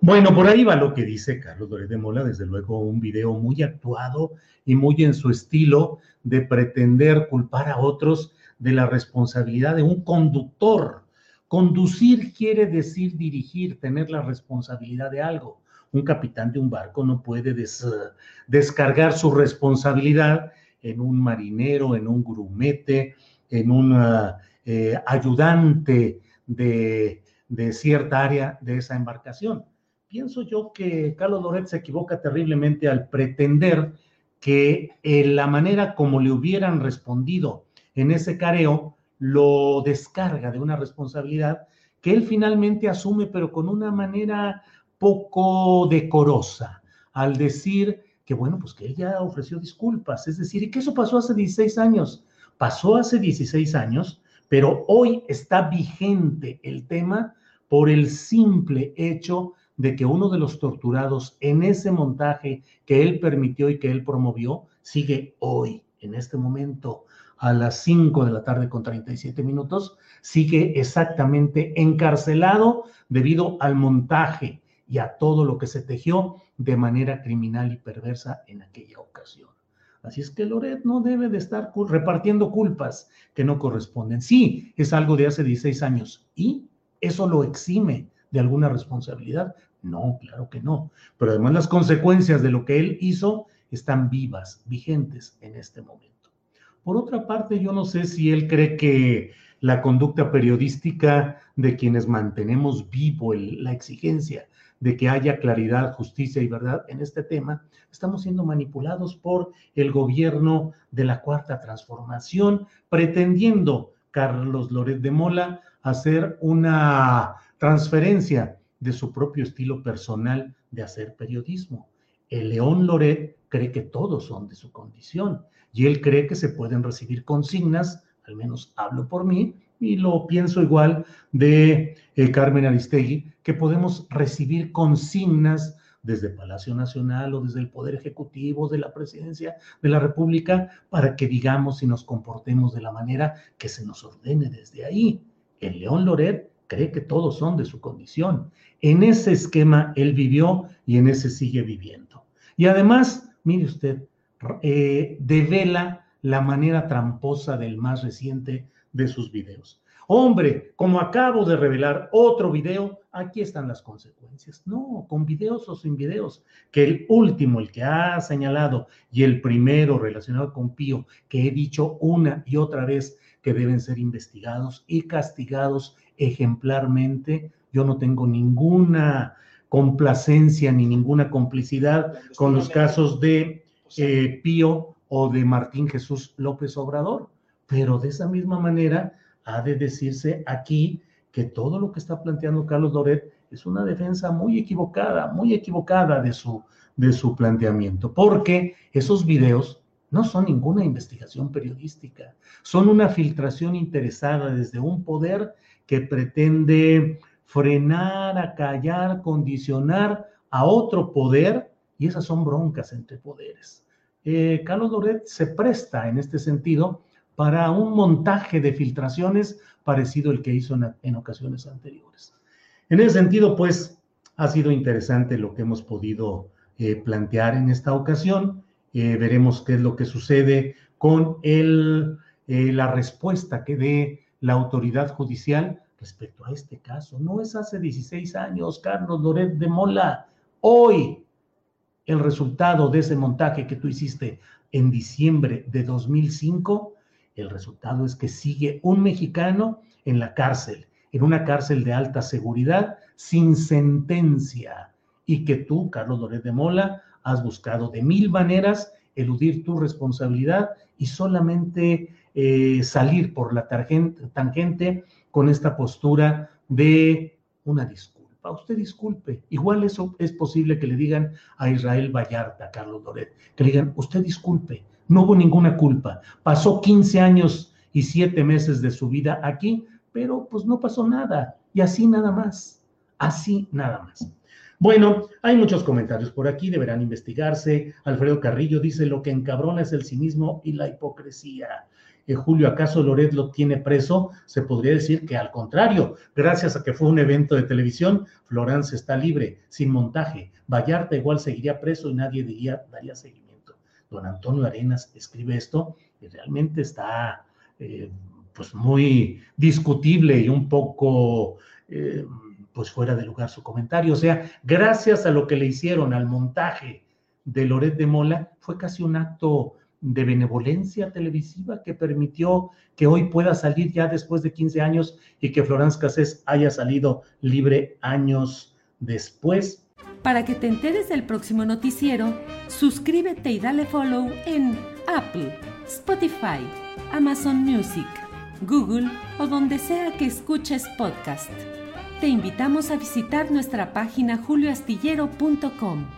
Bueno, por ahí va lo que dice Carlos Loret de Mola, desde luego un video muy actuado y muy en su estilo de pretender culpar a otros de la responsabilidad de un conductor. Conducir quiere decir dirigir, tener la responsabilidad de algo. Un capitán de un barco no puede descargar su responsabilidad en un marinero, en un grumete, en un eh, ayudante de cierta área de esa embarcación pienso yo que Carlos Loret se equivoca terriblemente al pretender que en la manera como le hubieran respondido en ese careo lo descarga de una responsabilidad que él finalmente asume, pero con una manera poco decorosa, al decir que, bueno, pues que ella ofreció disculpas, es decir, y que eso pasó hace 16 años, pasó hace 16 años, pero hoy está vigente el tema por el simple hecho de que uno de los torturados en ese montaje que él permitió y que él promovió sigue hoy, en este momento, a las 5 de la tarde con 37 minutos, sigue exactamente encarcelado debido al montaje y a todo lo que se tejió de manera criminal y perversa en aquella ocasión. Así es que Loret no debe de estar repartiendo culpas que no corresponden. Sí, es algo de hace 16 años y eso lo exime de alguna responsabilidad, no, claro que no. Pero además las consecuencias de lo que él hizo están vivas, vigentes en este momento. Por otra parte, yo no sé si él cree que la conducta periodística de quienes mantenemos vivo la exigencia de que haya claridad, justicia y verdad en este tema, estamos siendo manipulados por el gobierno de la Cuarta Transformación, pretendiendo Carlos Loret de Mola hacer una transferencia de su propio estilo personal de hacer periodismo. El León Loret cree que todos son de su condición y él cree que se pueden recibir consignas, al menos hablo por mí, y lo pienso igual de eh, Carmen Aristegui, que podemos recibir consignas desde Palacio Nacional o desde el Poder Ejecutivo, de la Presidencia de la República, para que digamos y nos comportemos de la manera que se nos ordene desde ahí. El León Loret cree que todos son de su condición. En ese esquema él vivió y en ese sigue viviendo. Y además, mire usted, eh, devela la manera tramposa del más reciente de sus videos. Hombre, como acabo de revelar otro video, aquí están las consecuencias. No, con videos o sin videos, que el último, el que ha señalado, y el primero relacionado con Pío, que he dicho una y otra vez que deben ser investigados y castigados ejemplarmente. Yo no tengo ninguna complacencia ni ninguna complicidad con los casos de eh, Pío o de Martín Jesús López Obrador, pero de esa misma manera ha de decirse aquí que todo lo que está planteando Carlos Doret es una defensa muy equivocada, muy equivocada de su, de su planteamiento, porque esos videos no son ninguna investigación periodística, son una filtración interesada desde un poder que pretende frenar, acallar, condicionar a otro poder, y esas son broncas entre poderes. Eh, Carlos Loret se presta en este sentido para un montaje de filtraciones parecido al que hizo en, ocasiones anteriores. En ese sentido, pues, ha sido interesante lo que hemos podido eh, plantear en esta ocasión. Eh, veremos qué es lo que sucede con el, la respuesta que dé la autoridad judicial respecto a este caso. No es hace 16 años, Carlos Loret de Mola. Hoy el resultado de ese montaje que tú hiciste en diciembre de 2005, el resultado es que sigue un mexicano en la cárcel, en una cárcel de alta seguridad, sin sentencia, y que tú, Carlos Loret de Mola, has buscado de mil maneras eludir tu responsabilidad y solamente eh, salir por la tangente con esta postura de una usted disculpe. Igual eso es posible que le digan a Israel Vallarta, a Carlos Loret, que le digan, usted disculpe, no hubo ninguna culpa. Pasó 15 años y 7 meses de su vida aquí, pero pues no pasó nada. Y así nada más. Así nada más. Bueno, hay muchos comentarios por aquí, deberán investigarse. Alfredo Carrillo dice, lo que encabrona es el cinismo y la hipocresía. Julio, ¿acaso Loret lo tiene preso? Se podría decir que al contrario, gracias a que fue un evento de televisión, Florence está libre, sin montaje. Vallarta igual seguiría preso y nadie diría, daría seguimiento. Don Antonio Arenas escribe esto y realmente está eh, pues muy discutible y un poco eh, pues fuera de lugar su comentario. O sea, gracias a lo que le hicieron al montaje de Loret de Mola, fue casi un acto de benevolencia televisiva que permitió que hoy pueda salir ya después de 15 años y que Florence Cassés haya salido libre años después. Para que te enteres del próximo noticiero, suscríbete y dale follow en Apple, Spotify, Amazon Music, Google o donde sea que escuches podcast. Te invitamos a visitar nuestra página julioastillero.com.